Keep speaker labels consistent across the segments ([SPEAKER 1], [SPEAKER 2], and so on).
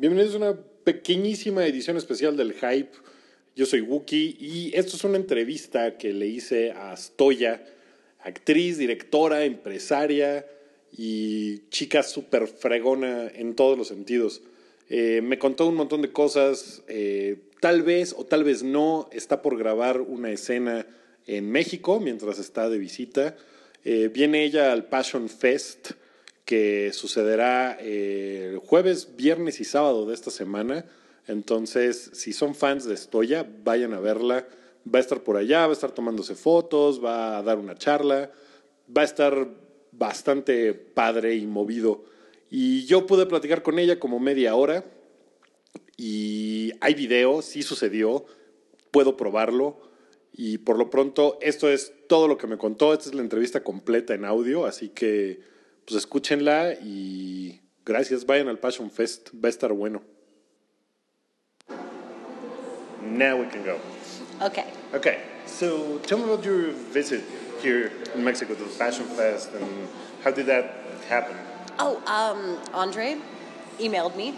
[SPEAKER 1] Bienvenidos a una pequeñísima edición especial del Hype. Yo soy Wookie y esto es una entrevista que le hice a Stoya, actriz, directora, empresaria y chica súper fregona en todos los sentidos. Eh, me contó un montón de cosas, eh, tal vez o tal vez no, está por grabar una escena en México mientras está de visita. Eh, viene ella al Passion Fest que sucederá el jueves, viernes y sábado de esta semana. Entonces, si son fans de Stoya, vayan a verla. Va a estar por allá, va a estar tomándose fotos, va a dar una charla, va a estar bastante padre y movido. Y yo pude platicar con ella como media hora y hay video, sí sucedió, puedo probarlo. Y por lo pronto, esto es todo lo que me contó. Esta es la entrevista completa en audio, así que pues escúchenla y gracias. Vayan al Passion Fest, va a estar bueno. Now we can go.
[SPEAKER 2] Okay.
[SPEAKER 1] Okay, so tell me about your visit here in Mexico to the Passion Fest and how did that happen?
[SPEAKER 2] Oh, um, Andre emailed me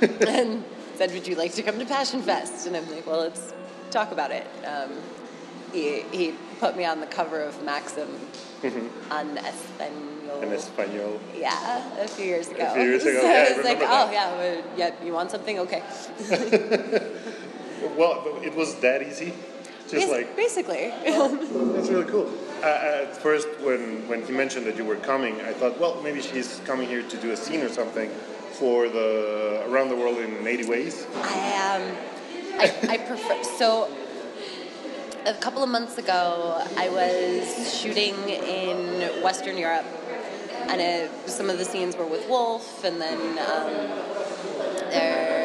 [SPEAKER 2] and said, "Would you like to come to Passion Fest?" And I'm like, "Well, let's talk about it." Um, he he put me on the cover of Maxim on Espanol.
[SPEAKER 1] In Espanol.
[SPEAKER 2] Yeah, a few years ago.
[SPEAKER 1] A few years ago,
[SPEAKER 2] So
[SPEAKER 1] yeah, I
[SPEAKER 2] I was like,
[SPEAKER 1] remember
[SPEAKER 2] "Oh yeah, well, yeah. You want something? Okay."
[SPEAKER 1] Well, it was that easy. Just
[SPEAKER 2] Bas-
[SPEAKER 1] like
[SPEAKER 2] basically.
[SPEAKER 1] that's really cool. Uh, at first, when when he mentioned that you were coming, I thought, well, maybe she's coming here to do a scene or something for the Around the World in 80 Ways.
[SPEAKER 2] I um, I, I prefer so. A couple of months ago, I was shooting in Western Europe, and it, some of the scenes were with Wolf, and then um, there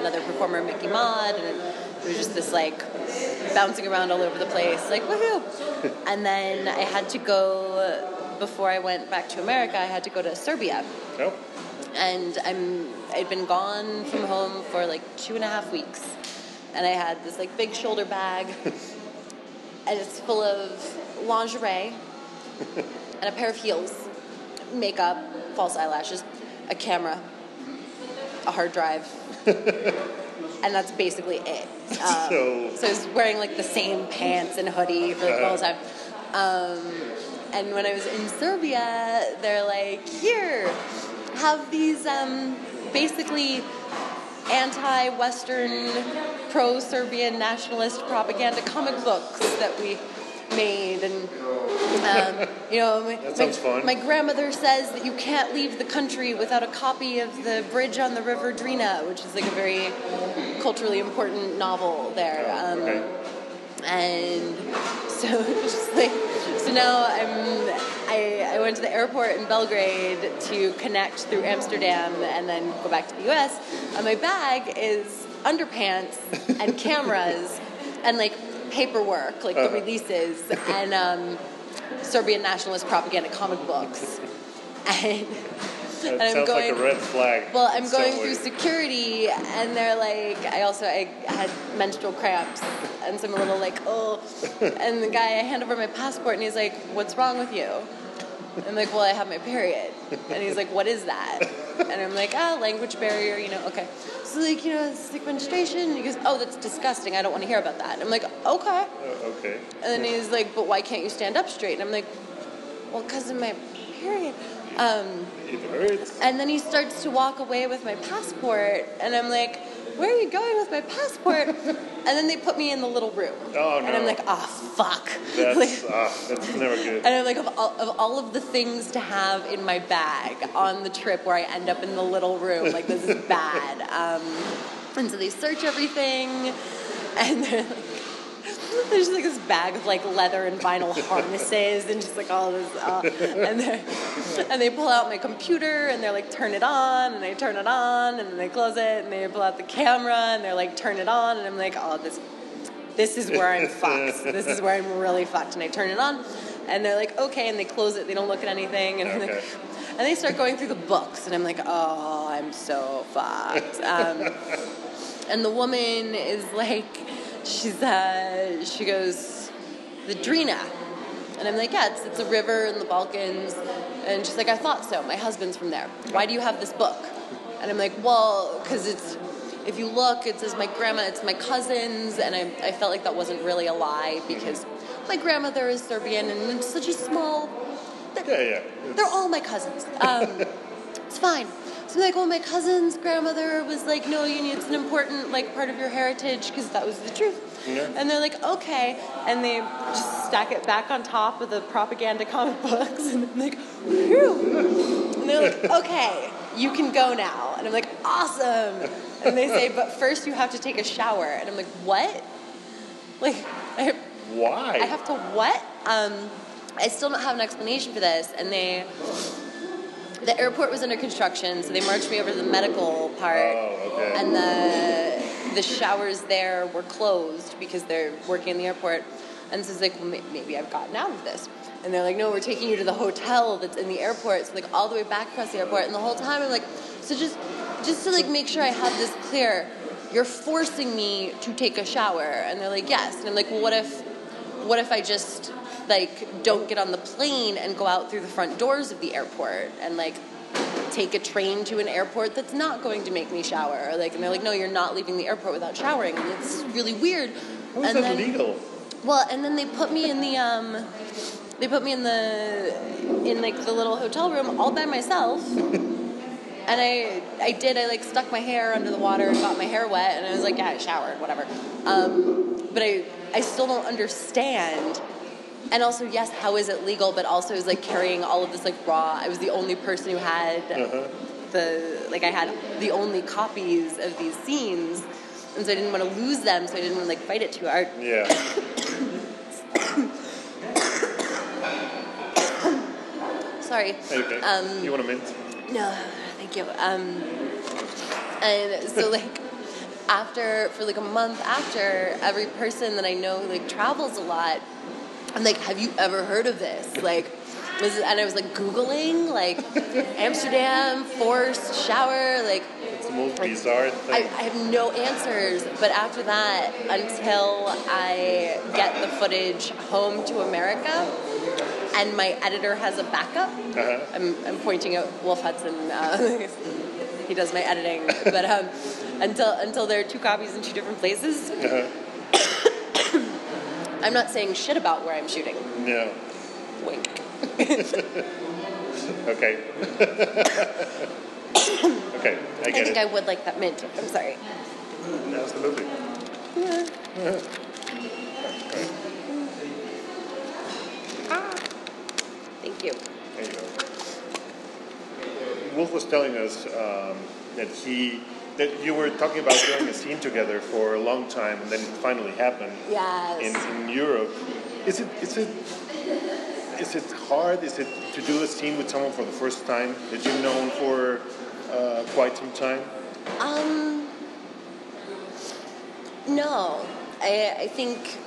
[SPEAKER 2] another performer, Mickey Mod, and it was just this like bouncing around all over the place, like woohoo! and then I had to go before I went back to America. I had to go to Serbia
[SPEAKER 1] No?
[SPEAKER 2] and I'm I'd been gone from home for like two and a half weeks, and I had this like big shoulder bag, and it's full of lingerie, and a pair of heels, makeup, false eyelashes, a camera, a hard drive, and that's basically it. Um,
[SPEAKER 1] So-
[SPEAKER 2] so I was wearing like the same pants and hoodie for the whole time. Um, and when I was in Serbia, they're like, here, have these um, basically anti Western, pro Serbian nationalist propaganda comic books that we made. And, um, you know, my, my,
[SPEAKER 1] fun.
[SPEAKER 2] my grandmother says that you can't leave the country without a copy of The Bridge on the River Drina, which is like a very culturally important novel there. Um,
[SPEAKER 1] Okay.
[SPEAKER 2] and so it's just like so now I'm I, I went to the airport in Belgrade to connect through Amsterdam and then go back to the US and my bag is underpants and cameras and like paperwork like the releases and um, Serbian nationalist propaganda comic books and and I'm
[SPEAKER 1] sounds
[SPEAKER 2] going
[SPEAKER 1] like a red flag.
[SPEAKER 2] well, I'm going
[SPEAKER 1] somewhere.
[SPEAKER 2] through security, and they're like, I also I had menstrual cramps, and so I'm a little like, oh. And the guy, I hand over my passport, and he's like, "What's wrong with you?" I'm like, "Well, I have my period," and he's like, "What is that?" And I'm like, "Ah, language barrier, you know, okay." So like, you know, it's like menstruation. And he goes, "Oh, that's disgusting. I don't want to hear about that." I'm like, "Okay."
[SPEAKER 1] Uh, okay.
[SPEAKER 2] And then he's like, "But why can't you stand up straight?" And I'm like, "Well, because of my period." Um,
[SPEAKER 1] It hurts.
[SPEAKER 2] and then he starts to walk away with my passport, and I'm like, "Where are you going with my passport?" and then they put me in the little room,
[SPEAKER 1] Oh,
[SPEAKER 2] and I'm like, "Ah, fuck!"
[SPEAKER 1] That's,
[SPEAKER 2] Like-
[SPEAKER 1] ah, that's never good.
[SPEAKER 2] and I'm like, of all, of all of the things to have in my bag on the trip where I end up in the little room, like this is bad. Um, and so they search everything, and they're like, there's just like this bag of like leather and vinyl harnesses and just like all this, uh, and they and they pull out my computer and they're like, turn it on, and they turn it on, and then they close it, and they pull out the camera and they're like, turn it on, and I'm like, oh, this this is where I'm fucked. This is where I'm really fucked. And I turn it on, and they're like, okay, and they close it. They don't look at anything, and
[SPEAKER 1] Okay.
[SPEAKER 2] and they start going through the books, and I'm like, oh, I'm so fucked. Um, and the woman is like, she's uh, she goes, the Drina. And I'm like, yeah, it's, it's a river in the Balkans. And she's like, I thought so. My husband's from there. Why do you have this book? And I'm like, well, because it's, if you look, it says my grandma, it's my cousins, and I, I felt like that wasn't really a lie because my grandmother is Serbian and it's such a small.
[SPEAKER 1] Yeah, yeah.
[SPEAKER 2] They're all my cousins. Um, it's fine. So I'm like, well, my cousin's grandmother was like, no, you need, it's an important like part of your heritage because that was the truth.
[SPEAKER 1] Yeah.
[SPEAKER 2] And they're like, okay, and they just stack it back on top of the propaganda comic books, and I'm like, whew. And they're like, okay, you can go now. And I'm like, awesome. And they say, but first you have to take a shower. And I'm like, what? Like, I,
[SPEAKER 1] Why?
[SPEAKER 2] I have to what? Um, I still don't have an explanation for this, and they. The airport was under construction, so they marched me over to the medical part,
[SPEAKER 1] Oh, okay.
[SPEAKER 2] and the the showers there were closed because they're working in the airport. And so it's like, well, maybe I've gotten out of this. And they're like, no, we're taking you to the hotel that's in the airport. So like all the way back across the airport. And the whole time I'm like, so just just to like make sure I have this clear, you're forcing me to take a shower. And they're like, yes. And I'm like, well, what if what if I just like don't get on the plane and go out through the front doors of the airport and like take a train to an airport that's not going to make me shower? Like, and they're like, no, you're not leaving the airport without showering. And it's really weird.
[SPEAKER 1] How is
[SPEAKER 2] and
[SPEAKER 1] that
[SPEAKER 2] then,
[SPEAKER 1] legal?
[SPEAKER 2] well, and then they put me in the um, they put me in the in like the little hotel room all by myself. And I, I did. I like stuck my hair under the water and got my hair wet, and I was like, yeah, I showered, whatever. Um, but I, I still don't understand. And also, yes, how is it legal? But also, is like carrying all of this like raw. I was the only person who had
[SPEAKER 1] Uh-huh.
[SPEAKER 2] the like I had the only copies of these scenes, and so I didn't want to lose them. So I didn't want to like fight it too hard.
[SPEAKER 1] Yeah.
[SPEAKER 2] Sorry.
[SPEAKER 1] Okay.
[SPEAKER 2] Um,
[SPEAKER 1] you want a mint?
[SPEAKER 2] No, thank you. Um, and so like after for like a month after, every person that I know like travels a lot, I'm like, have you ever heard of this? Like, was it, and I was like googling like Amsterdam forced shower like.
[SPEAKER 1] It's the most bizarre
[SPEAKER 2] I,
[SPEAKER 1] thing.
[SPEAKER 2] I have no answers, but after that, until I get the footage home to America, and my editor has a backup,
[SPEAKER 1] Uh-huh.
[SPEAKER 2] I'm, I'm pointing at Wolf Hudson. Uh, he does my editing, but um, until until there are two copies in two different places,
[SPEAKER 1] Uh-huh.
[SPEAKER 2] I'm not saying shit about where I'm shooting.
[SPEAKER 1] No.
[SPEAKER 2] Wink.
[SPEAKER 1] Okay. okay, I
[SPEAKER 2] I think
[SPEAKER 1] it.
[SPEAKER 2] I would like that mint. I'm sorry.
[SPEAKER 1] Absolutely.
[SPEAKER 2] Thank you.
[SPEAKER 1] There you go. Wolf was telling us um, that he that you were talking about doing a scene together for a long time, and then it finally happened
[SPEAKER 2] Yes.
[SPEAKER 1] in, in Europe. Is it is it is it hard? Is it to do a scene with someone for the first time that you've known for uh, quite some time?
[SPEAKER 2] Um, no, I, I think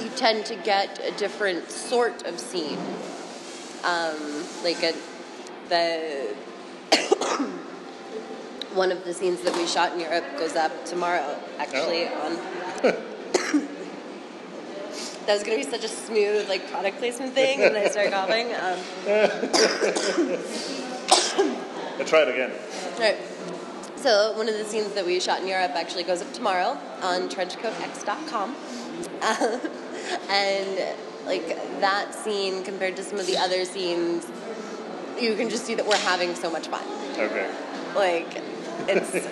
[SPEAKER 2] you tend to get a different sort of scene. Um, like a the one of the scenes that we shot in Europe goes up tomorrow. Actually, on that was gonna be such a smooth like product placement thing, and I started coughing. Um,
[SPEAKER 1] Let's try it again.
[SPEAKER 2] Right. So one of the scenes that we shot in Europe actually goes up tomorrow on trenchcoatx.com. Uh, and like that scene compared to some of the other scenes, you can just see that we're having so much fun.
[SPEAKER 1] Okay.
[SPEAKER 2] Like it's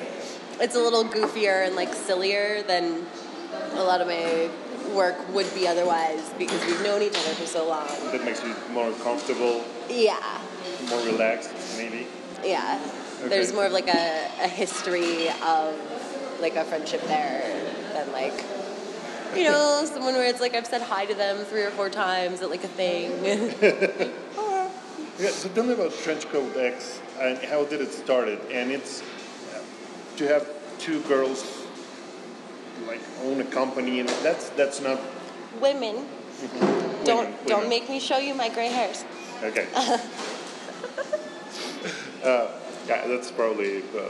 [SPEAKER 2] it's a little goofier and like sillier than a lot of my work would be otherwise because we've known each other for so long.
[SPEAKER 1] That makes you more comfortable,
[SPEAKER 2] Yeah.
[SPEAKER 1] more relaxed, maybe.
[SPEAKER 2] Yeah.
[SPEAKER 1] Okay.
[SPEAKER 2] There's more of like a, a history of like a friendship there than like you know, someone where it's like I've said hi to them three or four times at like a thing.
[SPEAKER 1] Yeah, so tell me about Trenchcoat X and how did it started? And it's to have two girls like own a company, and that's that's not
[SPEAKER 2] Women,
[SPEAKER 1] women,
[SPEAKER 2] don't don't
[SPEAKER 1] women.
[SPEAKER 2] make me show you my gray hairs.
[SPEAKER 1] Okay. uh, yeah, that's probably uh,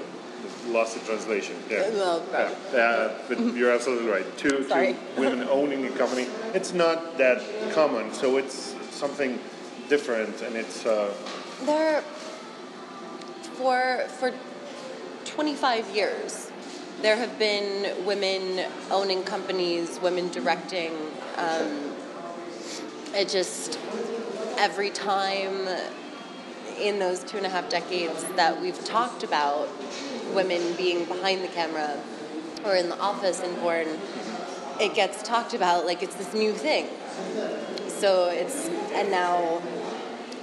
[SPEAKER 1] lost in translation. Yeah.
[SPEAKER 2] No.
[SPEAKER 1] Yeah, uh, but you're absolutely right. Two, two women owning a company, it's not that common, so it's something different, and it's uh,
[SPEAKER 2] There for for 25 years, there have been women owning companies, women directing. Um, it just, every time in those two and a half decades that we've talked about women being behind the camera or in the office in porn, it gets talked about like it's this new thing. So it's, and now,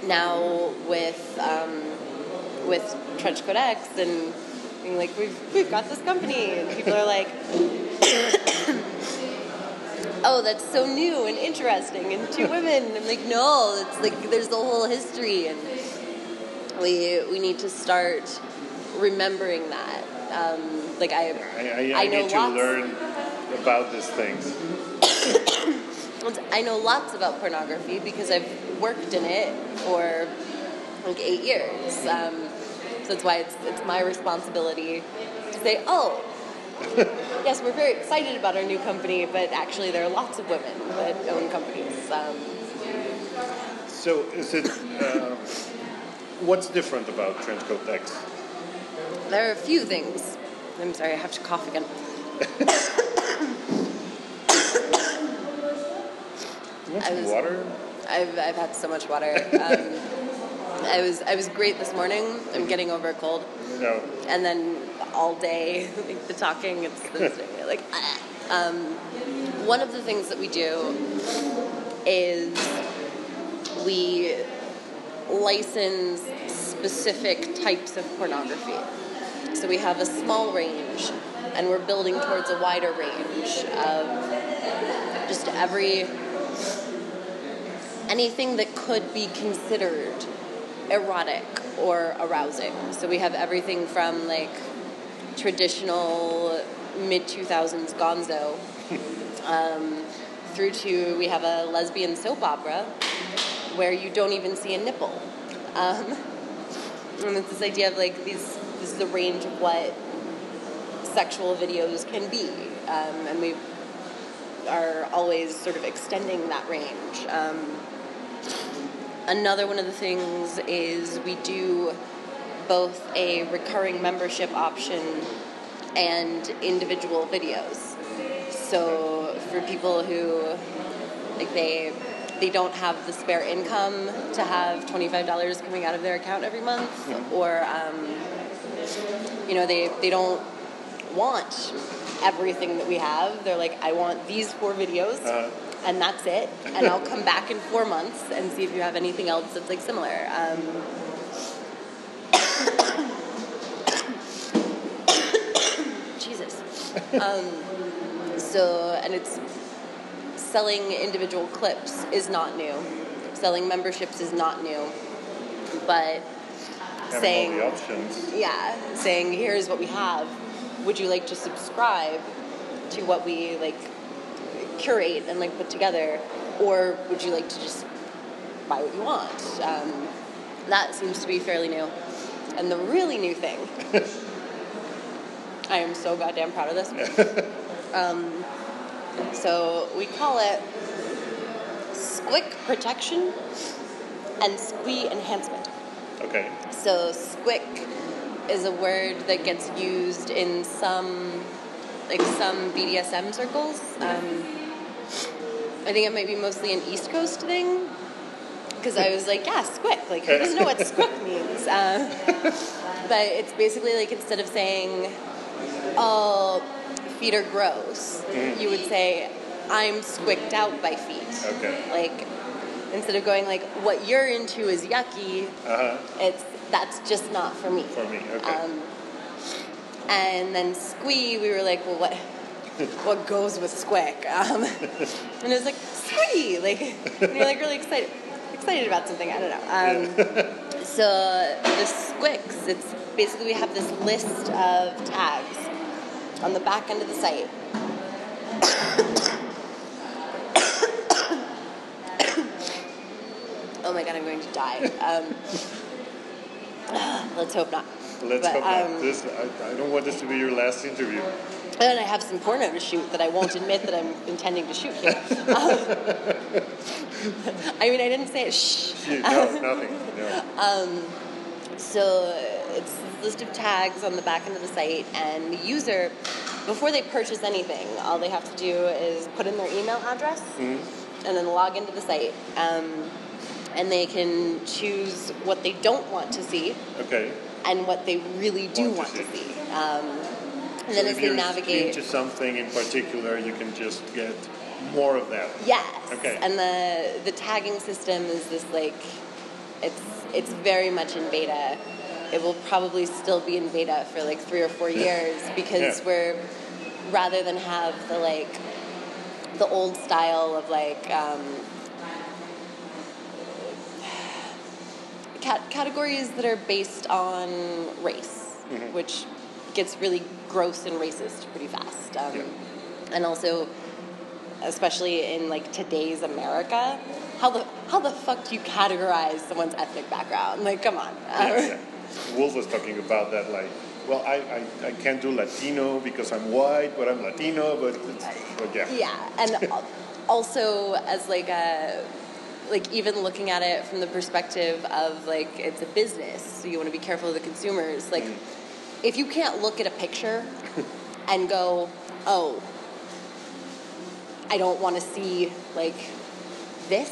[SPEAKER 2] now with, um, with Trench X and being like, we've, we've got this company, and people are like, oh, that's so new and interesting, and two women. I'm like, no, it's like there's the whole history, and we we need to start remembering that. Um, like I,
[SPEAKER 1] I, I, I know need to learn about these things.
[SPEAKER 2] I know lots about pornography because I've worked in it for like eight years. Um, so that's why it's it's my responsibility to say, oh, yes, we're very excited about our new company, but actually there are lots of women that own companies. Um,
[SPEAKER 1] so is it? Uh, what's different about Trenchcoat X?
[SPEAKER 2] There are a few things. I'm sorry, I have to cough again.
[SPEAKER 1] I was, water?
[SPEAKER 2] I've, I've had so much water. Um, I was I was great this morning. I'm getting over a cold.
[SPEAKER 1] No.
[SPEAKER 2] And then all day, like the talking, it's, it's like. Um, one of the things that we do is we license specific types of pornography. So we have a small range, and we're building towards a wider range of just every anything that could be considered erotic or arousing. So we have everything from like traditional mid 2000s gonzo um, through to we have a lesbian soap opera where you don't even see a nipple. Um, and it's this idea of like these, this is the range of what sexual videos can be. Um, and we are always sort of extending that range. Another one of the things is we do both a recurring membership option and individual videos. So for people who like they they don't have the spare income to have twenty five dollars coming out of their account every month, mm-hmm. or um, you know they they don't want everything that we have. They're like, I want these four videos. Uh-huh and that's it. And I'll come back in four months and see if you have anything else that's like similar. Um, Jesus. Um, so, and it's selling individual clips is not new. Selling memberships is not new. But
[SPEAKER 1] Having
[SPEAKER 2] saying,
[SPEAKER 1] yeah,
[SPEAKER 2] saying here's what we have. Would you like to subscribe to what we like curate and like put together, or would you like to just buy what you want? Um, that seems to be fairly new. And the really new thing, I am so goddamn proud of this. Um, so we call it squick protection and squee enhancement.
[SPEAKER 1] Okay.
[SPEAKER 2] So squick is a word that gets used in some like some BDSM circles. Um, I think it might be mostly an East Coast thing. Because I was like, yeah, squick. Like, who doesn't know what squick means? Uh, but it's basically like instead of saying, all feet are gross, mm. you would say, I'm squicked out by feet.
[SPEAKER 1] Okay.
[SPEAKER 2] Like, instead of going like, what you're into is yucky, uh-huh. it's that's just not for me.
[SPEAKER 1] For me, okay. Um,
[SPEAKER 2] and then squee, we were like, well, what? what goes with squick. Um, and it was like, squee! Like, you're like really excited, excited about something, I don't know. Um, so the squicks, it's basically we have this list of tags on the back end of the site. oh my god, I'm going to die. Um, let's hope not.
[SPEAKER 1] Let's but, hope not. Um, this, I, I don't want this to be your last interview.
[SPEAKER 2] And I have some porno to shoot that I won't admit that I'm intending to shoot here. Um, I mean, I didn't say it. Shh.
[SPEAKER 1] No, nothing. No.
[SPEAKER 2] Um, so it's a list of tags on the back end of the site, and the user, before they purchase anything, all they have to do is put in their email address
[SPEAKER 1] Mm-hmm.
[SPEAKER 2] and then log into the site. Um, and they can choose what they don't want to see
[SPEAKER 1] Okay.
[SPEAKER 2] and what they really do
[SPEAKER 1] Want
[SPEAKER 2] want
[SPEAKER 1] to
[SPEAKER 2] to
[SPEAKER 1] see.
[SPEAKER 2] see. And
[SPEAKER 1] So
[SPEAKER 2] then
[SPEAKER 1] if
[SPEAKER 2] as they navigate,
[SPEAKER 1] to something in particular, you can just get more of that.
[SPEAKER 2] yes.
[SPEAKER 1] Okay.
[SPEAKER 2] And the the tagging system is this like, it's it's very much in beta. It will probably still be in beta for like three or four years because
[SPEAKER 1] Yeah.
[SPEAKER 2] we're rather than have the like the old style of like um, cat- categories that are based on race,
[SPEAKER 1] Mm-hmm.
[SPEAKER 2] which gets really gross and racist pretty fast. Um,
[SPEAKER 1] Yeah.
[SPEAKER 2] And also, especially in like today's America, how the how the fuck do you categorize someone's ethnic background? Like, come on.
[SPEAKER 1] Yeah, yeah. Um, Wolf was talking about that, like, well, I, I, I can't do Latino because I'm white, but I'm Latino, but, but yeah.
[SPEAKER 2] Yeah, and also as like a like even looking at it from the perspective of like it's a business, so you want to be careful of the consumers. Like mm. If you can't look at a picture and go, "Oh, I don't want to see like this,"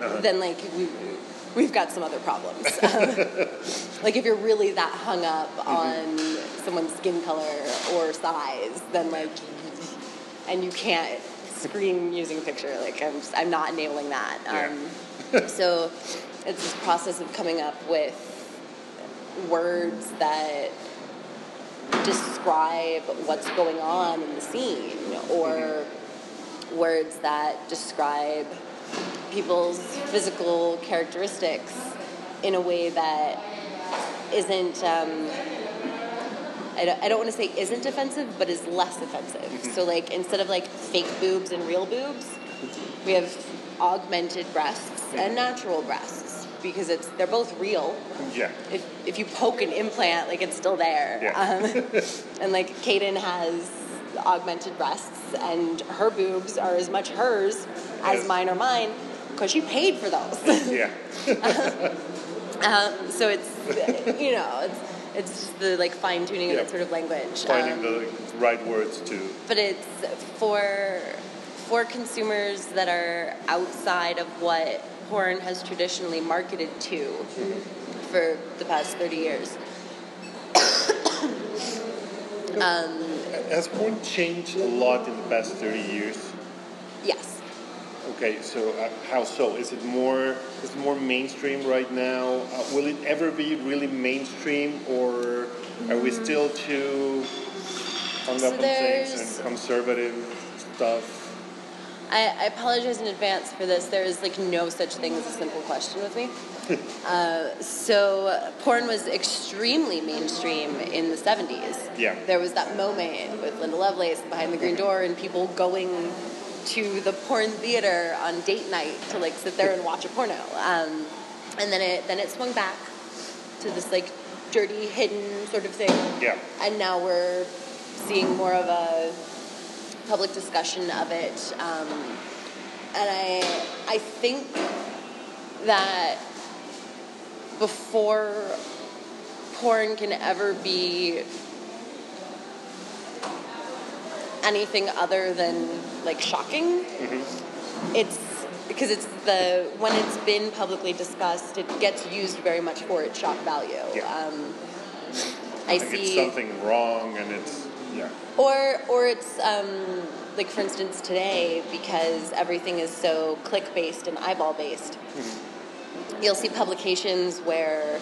[SPEAKER 1] Uh-huh.
[SPEAKER 2] then like we we've got some other problems. like if you're really that hung up on someone's skin color or size, then like and you can't screen using a picture. Like I'm, just, I'm not enabling that. Um, so it's this process of coming up with words that describe what's going on in the scene, or mm-hmm. words that describe people's physical characteristics in a way that isn't. Um, I don't, I don't want to say isn't offensive, but is less offensive. Mm-hmm. So, like, instead of like fake boobs and real boobs, we have augmented breasts and mm-hmm. natural breasts because it's they're both real.
[SPEAKER 1] Yeah.
[SPEAKER 2] If, if you poke an implant, like it's still there.
[SPEAKER 1] Yeah.
[SPEAKER 2] Um, and like Kayden has augmented breasts, and her boobs are as much hers as
[SPEAKER 1] Yes.
[SPEAKER 2] mine or mine because she paid for those.
[SPEAKER 1] Yeah.
[SPEAKER 2] um, so it's you know it's it's just the like fine tuning of
[SPEAKER 1] Yeah.
[SPEAKER 2] that sort of language.
[SPEAKER 1] Finding
[SPEAKER 2] Um,
[SPEAKER 1] the right words to.
[SPEAKER 2] but it's for for consumers that are outside of what porn has traditionally marketed to for the past 30 years. um,
[SPEAKER 1] Has porn changed a lot in the past 30 years?
[SPEAKER 2] yes.
[SPEAKER 1] Okay, so uh, how so? Is it more is it more mainstream right now? Uh, will it ever be really mainstream, or are we still too hung
[SPEAKER 2] So
[SPEAKER 1] up on things and conservative stuff?
[SPEAKER 2] I, I apologize in advance for this. There is like no such thing as a simple question with me. uh, so porn was extremely mainstream in the 70s.
[SPEAKER 1] Yeah.
[SPEAKER 2] There was that moment with Linda Lovelace behind the green door and people going to the porn theater on date night to like sit there and watch a porno. Um, and then it then it swung back to this like dirty hidden sort of thing
[SPEAKER 1] Yeah.
[SPEAKER 2] and now we're seeing more of a public discussion of it. Um, and I, I think that before porn can ever be anything other than like shocking, it's because it's the when it's been publicly discussed, it gets used very much for its shock value.
[SPEAKER 1] Yeah.
[SPEAKER 2] Um, I
[SPEAKER 1] Like
[SPEAKER 2] see
[SPEAKER 1] it's something wrong, and it's yeah.
[SPEAKER 2] or or it's um, like for instance today because everything is so click based and eyeball based. You'll see publications where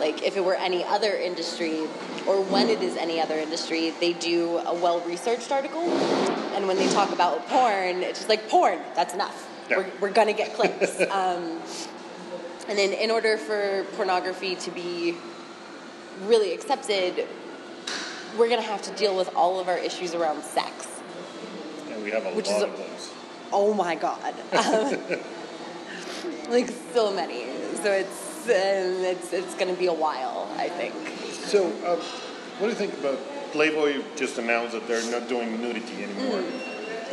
[SPEAKER 2] like if it were any other industry or when it is any other industry, they do a well researched article and when they talk about porn, it's just like porn, that's enough.
[SPEAKER 1] Yeah.
[SPEAKER 2] We're, we're gonna get clicks. um, and then in order for pornography to be really accepted, we're going to have to deal with all of our issues around sex.
[SPEAKER 1] And we have a
[SPEAKER 2] Which
[SPEAKER 1] lot
[SPEAKER 2] is
[SPEAKER 1] of those.
[SPEAKER 2] Oh my god. Um, like so many. So it's um, it's it's going to be a while, I think.
[SPEAKER 1] So, um, what do you think about Playboy? Just announced that they're not doing nudity anymore.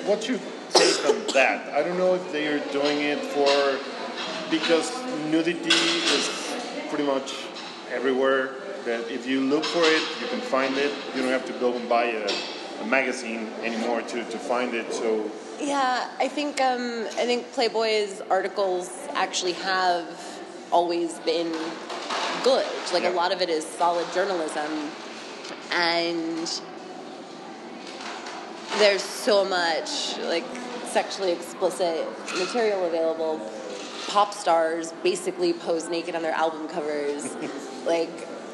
[SPEAKER 1] What's your take on that? I don't know if they are doing it for because nudity is pretty much everywhere. That if you look for it, you can find it. You don't have to go and buy a, a magazine anymore to, to find it. So
[SPEAKER 2] Yeah, I think um, I think Playboy's articles actually have always been good. Like
[SPEAKER 1] Yeah.
[SPEAKER 2] a lot of it is solid journalism, and there's so much like sexually explicit material available. Pop stars basically pose naked on their album covers, like.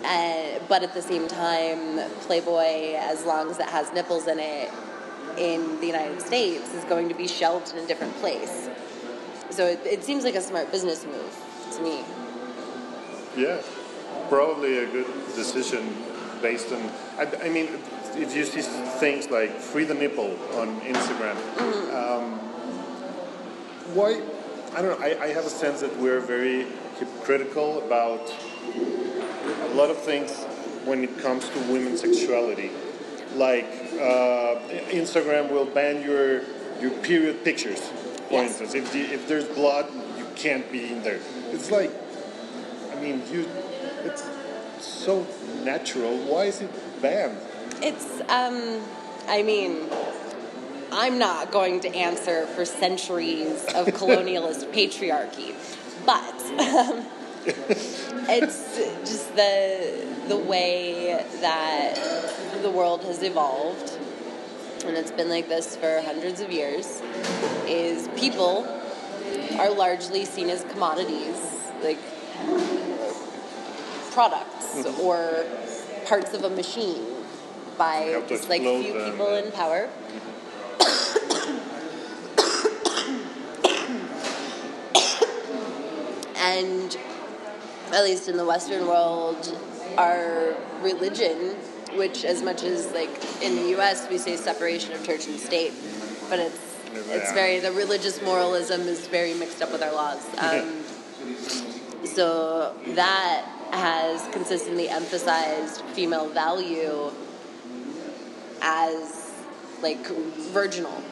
[SPEAKER 2] Uh, but at the same time, Playboy, as long as it has nipples in it, in the United States is going to be shelved in a different place. So it, it seems like a smart business move to me.
[SPEAKER 1] Yeah, probably a good decision based on. I, I mean, if you see things like "free the nipple" on Instagram, um, why? I don't know. I, I have a sense that we're very hypocritical about a lot of things when it comes to women's sexuality. Like uh, Instagram will ban your your period pictures, for
[SPEAKER 2] Yes.
[SPEAKER 1] instance. If the, if there's blood, you can't be in there. It's like I mean, you. It's so natural. Why is it banned?
[SPEAKER 2] It's, um, I mean, I'm not going to answer for centuries of colonialist patriarchy, but um, it's just the the way that the world has evolved, and it's been like this for hundreds of years. Is people are largely seen as commodities, like products or parts of a machine by just like few
[SPEAKER 1] them.
[SPEAKER 2] people in power. and at least in the Western world, our religion, which as much as like in the U.S. we say separation of church and state, but it's it's very the religious moralism is very mixed up with our laws. Um, so that has consistently emphasized female value as like virginal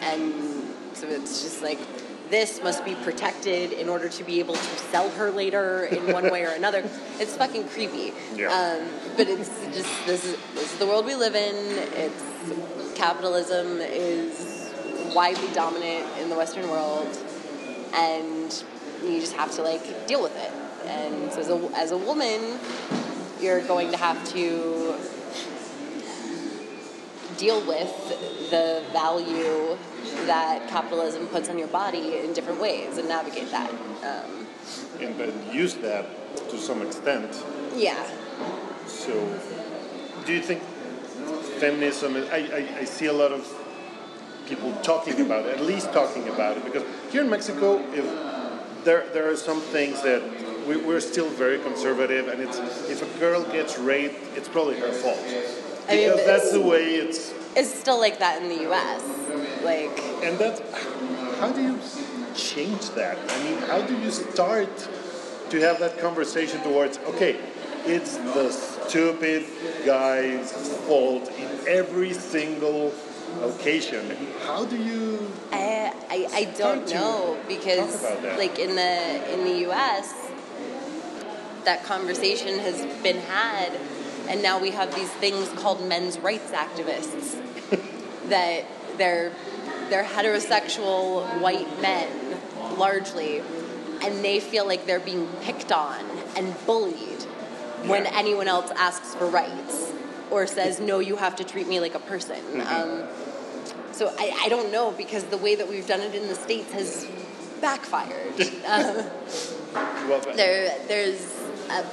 [SPEAKER 2] and so it's just like this must be protected in order to be able to sell her later in one way or another. It's fucking creepy.
[SPEAKER 1] Yeah.
[SPEAKER 2] Um, but it's just this is, this is the world we live in. It's capitalism is widely dominant in the Western world, and you just have to like deal with it. And so as a, as a woman, you're going to have to deal with the value that capitalism puts on your body in different ways and navigate that. Um,
[SPEAKER 1] And use that to some extent.
[SPEAKER 2] yeah.
[SPEAKER 1] So, do you think feminism? I, I, I see a lot of people talking about it, at least talking about it, because here in Mexico, if there there are some things that we, we're still very conservative, and it's if a girl gets raped, it's probably her fault.
[SPEAKER 2] I mean,
[SPEAKER 1] Because that's the way it's
[SPEAKER 2] It's still like that in the U.S. Like,
[SPEAKER 1] And that, how do you change that? I mean, how do you start to have that conversation towards, okay, it's the stupid guy's fault in every single occasion. How do you,
[SPEAKER 2] I, I, I don't know because
[SPEAKER 1] talk about that.
[SPEAKER 2] like in the in the U.S. that conversation has been had, and now we have these things called men's rights activists that they're they're heterosexual white men largely, and they feel like they're being picked on and bullied when
[SPEAKER 1] Yeah.
[SPEAKER 2] anyone else asks for rights or says no, you have to treat me like a person. Um, so I, I don't know because the way that we've done it in the states has backfired. um,
[SPEAKER 1] well,
[SPEAKER 2] there, there's, a,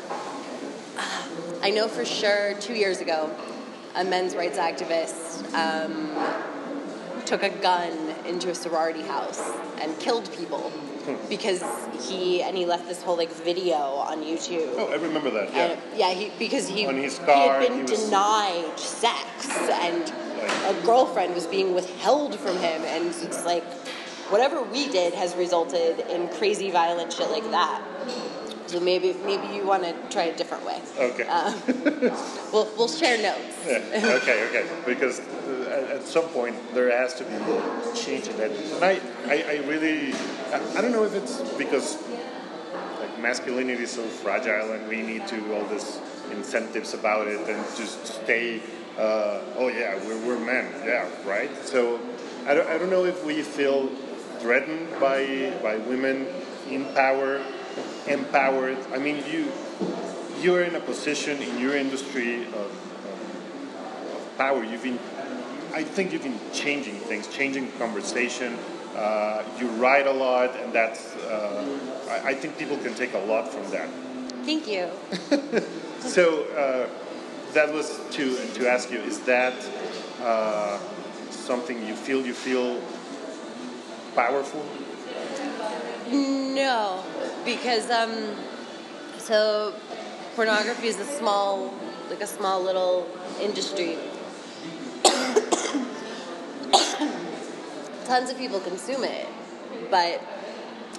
[SPEAKER 2] I know for sure two years ago, a men's rights activist um, took a gun into a sorority house and killed people because he and he left this whole like video on YouTube.
[SPEAKER 1] oh, I remember that, yeah.
[SPEAKER 2] And, yeah, he because he,
[SPEAKER 1] On his car, he
[SPEAKER 2] had been
[SPEAKER 1] he was-
[SPEAKER 2] denied sex and a girlfriend was being withheld from him and it's like whatever we did has resulted in crazy violent shit like that. So maybe maybe you want to try a different way.
[SPEAKER 1] Okay.
[SPEAKER 2] Uh, we'll we'll share notes.
[SPEAKER 1] Yeah, okay, okay. Because uh, at- at some point there has to be change in that. And I, I, I really, I, I don't know if it's because like masculinity is so fragile and we need to all this incentives about it and just stay. Uh, oh yeah, we're, we're men. Yeah, right. So I don't, I don't know if we feel threatened by by women in power, empowered. I mean, you you're in a position in your industry of, of, of power. You've been, I think you've been changing things, changing conversation. Uh, you write a lot, and that's. Uh, I, I, think people can take a lot from that.
[SPEAKER 2] Thank you.
[SPEAKER 1] so uh, that was to to ask you: Is that uh, something you feel you feel powerful?
[SPEAKER 2] No, because um, so pornography is a small, like a small little industry. Tons of people consume it, but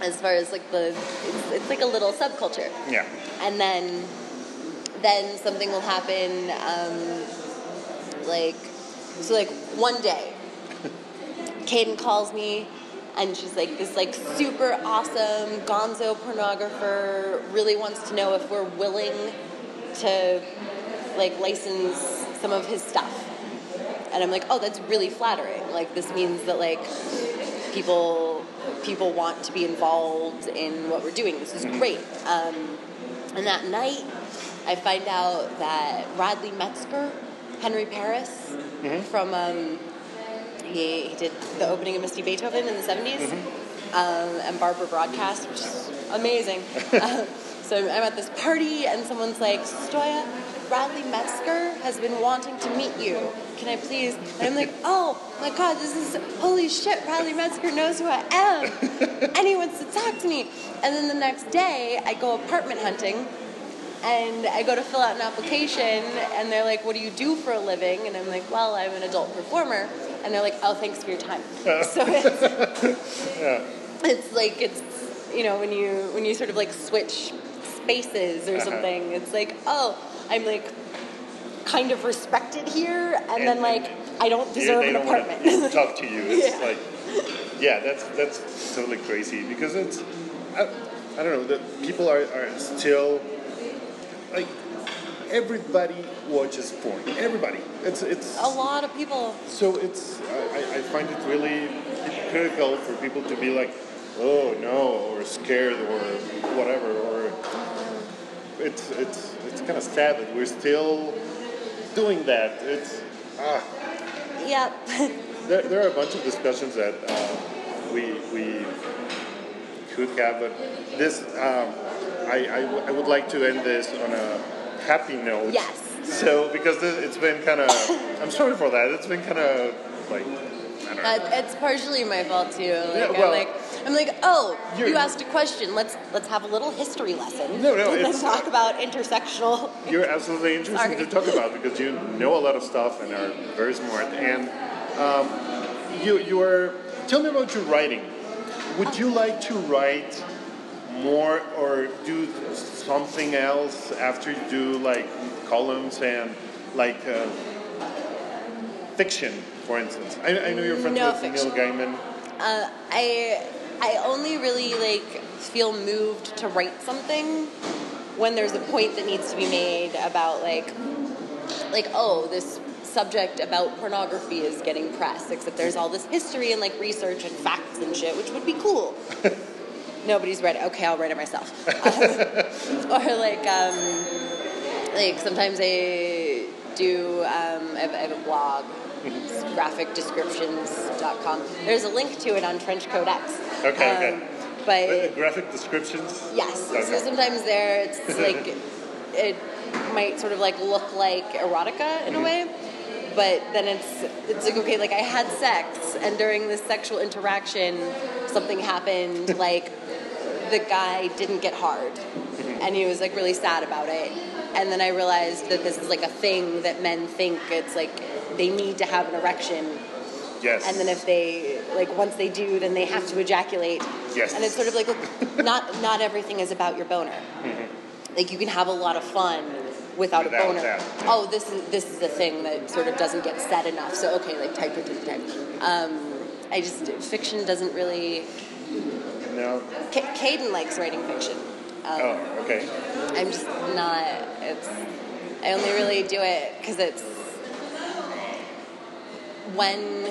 [SPEAKER 2] as far as like the, it's, it's like a little subculture.
[SPEAKER 1] Yeah.
[SPEAKER 2] And then, then something will happen, um, like, so like one day, Kayden calls me and she's like this like super awesome gonzo pornographer really wants to know if we're willing to like license some of his stuff and i'm like oh that's really flattering like this means that like people people want to be involved in what we're doing this is mm-hmm. great um, and that night i find out that radley metzger henry paris mm-hmm. from um, he, he did the opening of Misty Beethoven in the 70s mm-hmm. um, and Barbara Broadcast, which is amazing. so I'm at this party and someone's like, Stoya, Radley Metzger has been wanting to meet you. Can I please? And I'm like, oh my god, this is holy shit. Radley Metzger knows who I am, and he wants to talk to me. And then the next day, I go apartment hunting, and I go to fill out an application, and they're like, "What do you do for a living?" And I'm like, "Well, I'm an adult performer." and they're like, "Oh, thanks for your time." so it's, yeah. it's like it's you know when you when you sort of like switch spaces or uh-huh. something, it's like, oh, I'm like kind of respected here, and, and then like I don't deserve
[SPEAKER 1] an
[SPEAKER 2] apartment.
[SPEAKER 1] talk to you. It's yeah. like, yeah, that's that's totally crazy because it's I, I don't know that people are, are still like everybody watches porn. Everybody. It's it's
[SPEAKER 2] a lot of people.
[SPEAKER 1] So it's I, I find it really critical for people to be like, oh no, or scared or whatever, or it's it's it's kind of sad that we're still doing that. It's ah.
[SPEAKER 2] Yeah.
[SPEAKER 1] there, there are a bunch of discussions that uh, we we could have, but this um, I, I, w- I would like to end this on a happy note.
[SPEAKER 2] Yes.
[SPEAKER 1] So because it's been kind of, I'm sorry for that. It's been kind of like.
[SPEAKER 2] Uh, it's partially my fault too. Like, yeah, well, I'm like, I'm like, oh, you asked a question. Let's let's have a little history lesson.
[SPEAKER 1] No, no,
[SPEAKER 2] and then talk about intersectional.
[SPEAKER 1] You're absolutely interesting to talk about because you know a lot of stuff and are very smart. And um, you you are. Tell me about your writing. Would you like to write more or do something else after you do like columns and like uh, fiction, for instance? I, I know you're friends
[SPEAKER 2] no
[SPEAKER 1] with
[SPEAKER 2] fiction.
[SPEAKER 1] Neil Gaiman.
[SPEAKER 2] Uh, I I only really like feel moved to write something when there's a point that needs to be made about like like oh this subject about pornography is getting press except there's all this history and like research and facts and shit which would be cool nobody's read it. Okay, I'll write it myself. or like, um, like sometimes I do. Um, I, have, I have a blog, graphicdescriptions.com. There's a link to it on Trenchcoat X.
[SPEAKER 1] Okay. Um, okay.
[SPEAKER 2] But
[SPEAKER 1] uh, graphic descriptions.
[SPEAKER 2] Yes. Okay. So sometimes there, it's like it might sort of like look like erotica in mm-hmm. a way but then it's it's like okay like i had sex and during this sexual interaction something happened like the guy didn't get hard, and he was like really sad about it. And then I realized that this is like a thing that men think it's like they need to have an erection.
[SPEAKER 1] Yes.
[SPEAKER 2] And then if they like once they do, then they have to ejaculate.
[SPEAKER 1] Yes.
[SPEAKER 2] And it's sort of like look, not not everything is about your boner. Mm-hmm. Like you can have a lot of fun without, without a boner. That, yeah. Oh, this is this is a thing that sort of doesn't get said enough. So okay, like type the type. Um, I just fiction doesn't really
[SPEAKER 1] no.
[SPEAKER 2] Kayden likes writing fiction.
[SPEAKER 1] Um, oh, okay.
[SPEAKER 2] I'm just not. It's I only really do it because it's when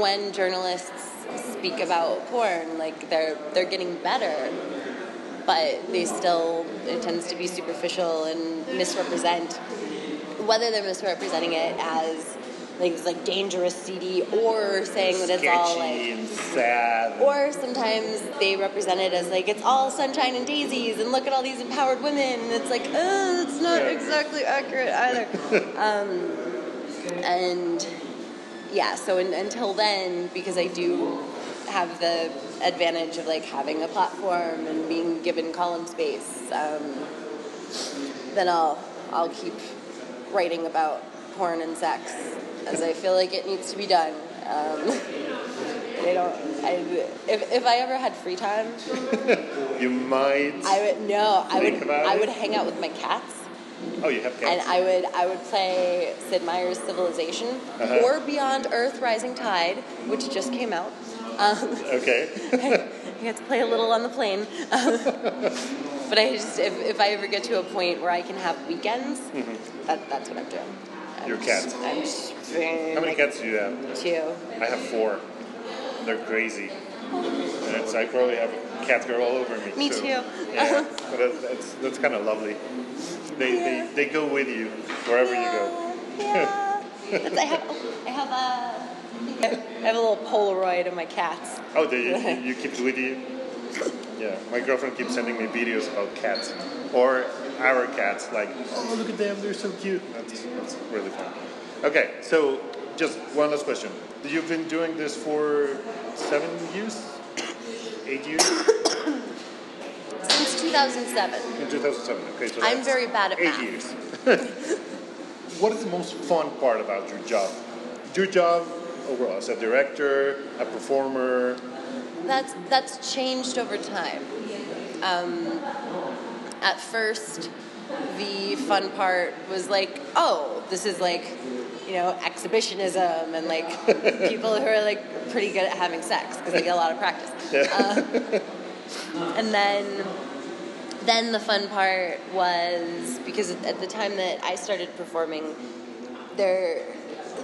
[SPEAKER 2] when journalists speak about porn, like they're they're getting better, but they still it tends to be superficial and misrepresent. Whether they're misrepresenting it as like it's like dangerous CD or saying that it's all like
[SPEAKER 1] and sad.
[SPEAKER 2] or sometimes they represent it as like it's all sunshine and daisies and look at all these empowered women and it's like oh it's not
[SPEAKER 1] Yeah.
[SPEAKER 2] exactly accurate either um, and yeah so in, until then because i do have the advantage of like having a platform and being given column space um, then i'll i'll keep writing about porn and sex as i feel like it needs to be done um, they don't. I, if, if I ever had free time,
[SPEAKER 1] you might.
[SPEAKER 2] I would no. I would. I would hang out with my cats,
[SPEAKER 1] oh, you have cats. and.
[SPEAKER 2] I would. I would play Sid Meier's Civilization
[SPEAKER 1] Uh-huh.
[SPEAKER 2] or Beyond Earth: Rising Tide, which just came out. Um,
[SPEAKER 1] okay.
[SPEAKER 2] I got to play a little on the plane. but I just, if, if I ever get to a point where I can have weekends, that, that's what I'm doing.
[SPEAKER 1] Your cats.
[SPEAKER 2] I'm just
[SPEAKER 1] How many cats do you have?
[SPEAKER 2] Two.
[SPEAKER 1] I have four. They're crazy. And it's, I probably have a cat girl all over me.
[SPEAKER 2] Me
[SPEAKER 1] so-
[SPEAKER 2] too.
[SPEAKER 1] Yeah, but that's, that's, that's kind of lovely. They,
[SPEAKER 2] Yeah.
[SPEAKER 1] they, they go with you wherever you go.
[SPEAKER 2] Yeah. I have, I have a, I have a little Polaroid of my cats.
[SPEAKER 1] Oh, they, you, you keep it with you? Yeah, my girlfriend keeps sending me videos about cats. Or our cats, like, oh, look at them, they're so cute. That's, that's really fun. Okay, so just one last question. You've been doing this for seven years? Eight years?
[SPEAKER 2] Since 2007.
[SPEAKER 1] In 2007. Okay, so
[SPEAKER 2] I'm very bad at
[SPEAKER 1] eight
[SPEAKER 2] math.
[SPEAKER 1] years. what is the most fun part about your job? Your job overall, as a director, a performer.
[SPEAKER 2] That's that's changed over time. Um, at first, the fun part was like, oh, this is like, you know, exhibitionism and like people who are like pretty good at having sex because they get a lot of practice. Uh, and then, then the fun part was because at the time that I started performing, there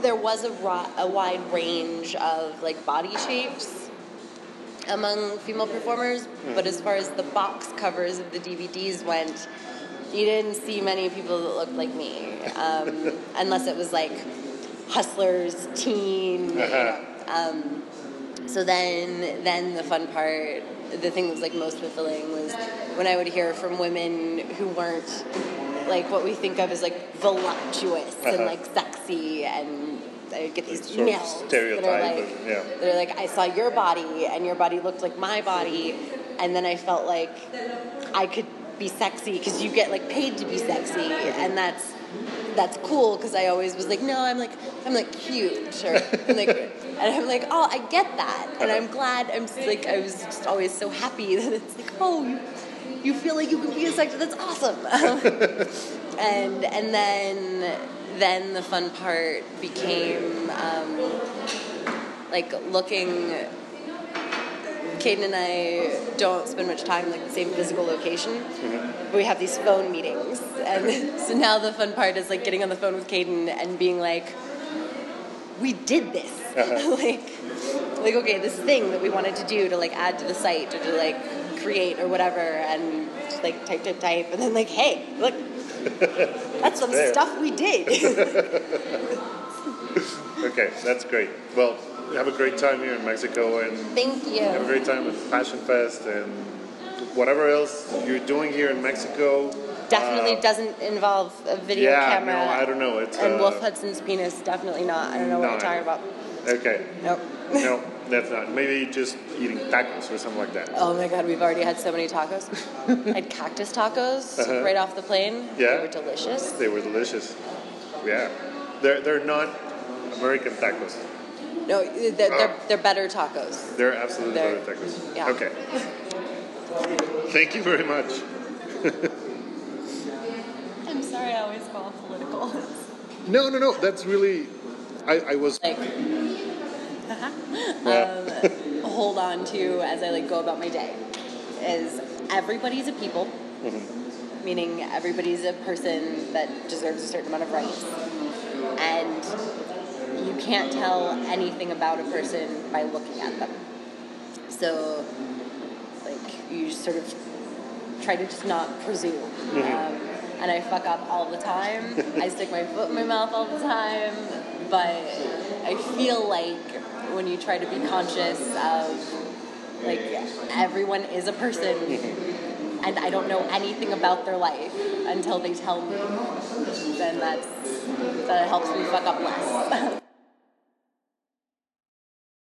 [SPEAKER 2] there was a, ro- a wide range of like body shapes among female performers, but as far as the box covers of the DVDs went, you didn't see many people that looked like me, um, unless it was like hustlers, teen. Um, so then, then the fun part, the thing that was like most fulfilling was when I would hear from women who weren't like what we think of as like voluptuous and
[SPEAKER 1] Uh-huh.
[SPEAKER 2] like sexy and. I would get these
[SPEAKER 1] of
[SPEAKER 2] emails that are like,
[SPEAKER 1] of- yeah.
[SPEAKER 2] they're like, I saw your body, and your body looked like my body, and then I felt like I could be sexy because you get like paid to be sexy, and that's that's cool because I always was like, no, I'm like I'm like cute, or I'm like, and I'm like, oh, I get that, and I'm glad. I'm like, I was just always so happy that it's like, oh, you, you feel like you can be a sexy. That's awesome. and and then then the fun part became um, like looking Kayden and I don't spend much time in like the same physical location. But we have these phone meetings, and so now the fun part is like getting on the phone with Kayden and being like, "We did this!" like, like okay, this thing that we wanted to do to like add to the site or to like create or whatever, and like type, type, type, and then like, "Hey, look, that's some
[SPEAKER 1] there.
[SPEAKER 2] stuff we did."
[SPEAKER 1] Okay, that's great. Well, have a great time here in Mexico and
[SPEAKER 2] Thank you.
[SPEAKER 1] have a great time at Passion Fest and whatever else you're doing here in Mexico.
[SPEAKER 2] Definitely
[SPEAKER 1] Uh,
[SPEAKER 2] doesn't involve a video
[SPEAKER 1] yeah,
[SPEAKER 2] camera.
[SPEAKER 1] no, I don't know. It's
[SPEAKER 2] and
[SPEAKER 1] uh,
[SPEAKER 2] Wolf Hudson's penis, definitely not. I don't know what
[SPEAKER 1] no,
[SPEAKER 2] you're talking about.
[SPEAKER 1] Okay,
[SPEAKER 2] Nope.
[SPEAKER 1] no, that's not. Maybe just eating tacos or something like that.
[SPEAKER 2] Oh my god, we've already had so many tacos. I had cactus tacos
[SPEAKER 1] Uh-huh.
[SPEAKER 2] right off the plane.
[SPEAKER 1] Yeah.
[SPEAKER 2] They were delicious.
[SPEAKER 1] They were delicious. Yeah, they're they're not American tacos.
[SPEAKER 2] No, they're, they're, they're better tacos.
[SPEAKER 1] They're absolutely
[SPEAKER 2] They're-
[SPEAKER 1] better tacos.
[SPEAKER 2] yeah.
[SPEAKER 1] Okay. Thank you very much.
[SPEAKER 2] I'm sorry I always go off political.
[SPEAKER 1] No, no, no. That's really. I, I was.
[SPEAKER 2] like, um, hold on to as I like go about my day is everybody's a people. meaning everybody's a person that deserves a certain amount of rights. And you can't tell anything about a person by looking at them. So, like, you sort of try to just not presume. Um, and I fuck up all the time. I stick my foot in my mouth all the time. But I feel like when you try to be conscious of, like, everyone is a person and I don't know anything about their life until they tell me, then that's that helps me fuck up less.